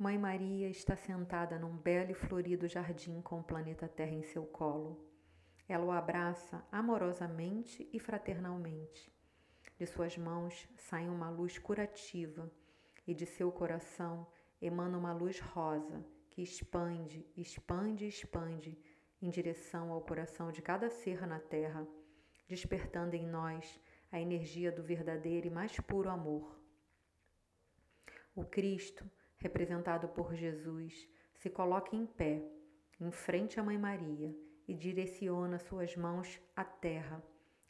Mãe Maria está sentada num belo e florido jardim com o planeta Terra em seu colo. Ela o abraça amorosamente e fraternalmente. De suas mãos sai uma luz curativa e de seu coração emana uma luz rosa que expande, expande expande em direção ao coração de cada ser na Terra, despertando em nós a energia do verdadeiro e mais puro amor. O Cristo, representado por Jesus, se coloca em pé, em frente à Mãe Maria e direciona suas mãos à terra,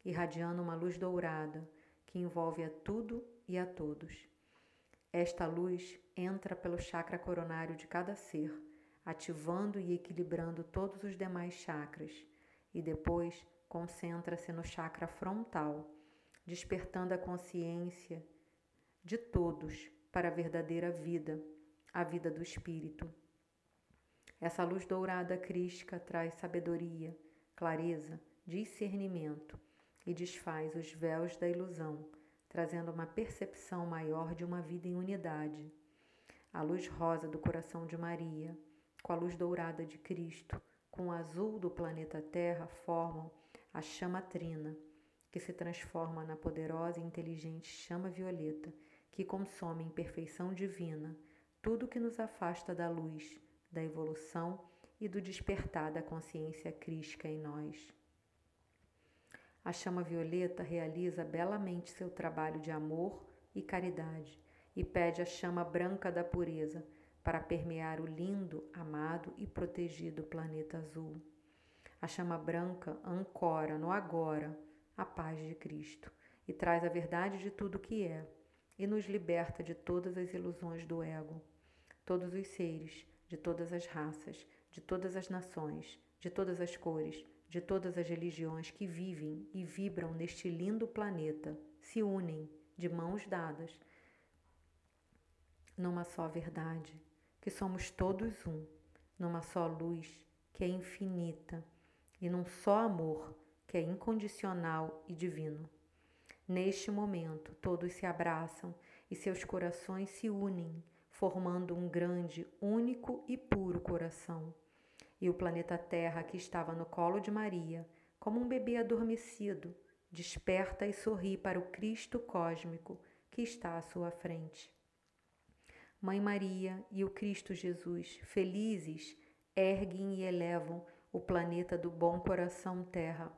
irradiando uma luz dourada que envolve a tudo e a todos. Esta luz entra pelo chakra coronário de cada ser, ativando e equilibrando todos os demais chakras, e depois concentra-se no chakra frontal, despertando a consciência de todos para a verdadeira vida, a vida do espírito. Essa luz dourada crística traz sabedoria, clareza, discernimento e desfaz os véus da ilusão, trazendo uma percepção maior de uma vida em unidade. A luz rosa do coração de Maria, com a luz dourada de Cristo, com o azul do planeta Terra formam a chama trina, que se transforma na poderosa e inteligente chama violeta, que consome em perfeição divina tudo que nos afasta da luz da evolução e do despertar da consciência crística em nós. A chama violeta realiza belamente seu trabalho de amor e caridade e pede a chama branca da pureza para permear o lindo, amado e protegido planeta azul. A chama branca ancora no agora a paz de Cristo e traz a verdade de tudo que é e nos liberta de todas as ilusões do ego. Todos os seres, de todas as raças, de todas as nações, de todas as cores, de todas as religiões que vivem e vibram neste lindo planeta, se unem de mãos dadas numa só verdade, que somos todos um, numa só luz que é infinita e num só amor que é incondicional e divino. Neste momento, todos se abraçam e seus corações se unem formando um grande, único e puro coração. E o planeta Terra, que estava no colo de Maria, como um bebê adormecido, desperta e sorri para o Cristo cósmico que está à sua frente. Mãe Maria e o Cristo Jesus, felizes, erguem e elevam o planeta do bom coração Terra,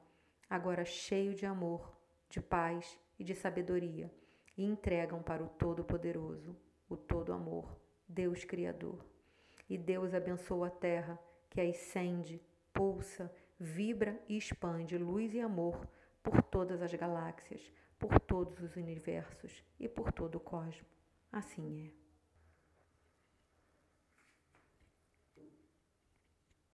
agora cheio de amor, de paz e de sabedoria, e entregam para o Todo-Poderoso o todo amor, Deus Criador. E Deus abençoa a terra, que a acende, pulsa, vibra e expande luz e amor por todas as galáxias, por todos os universos e por todo o cosmos. Assim é.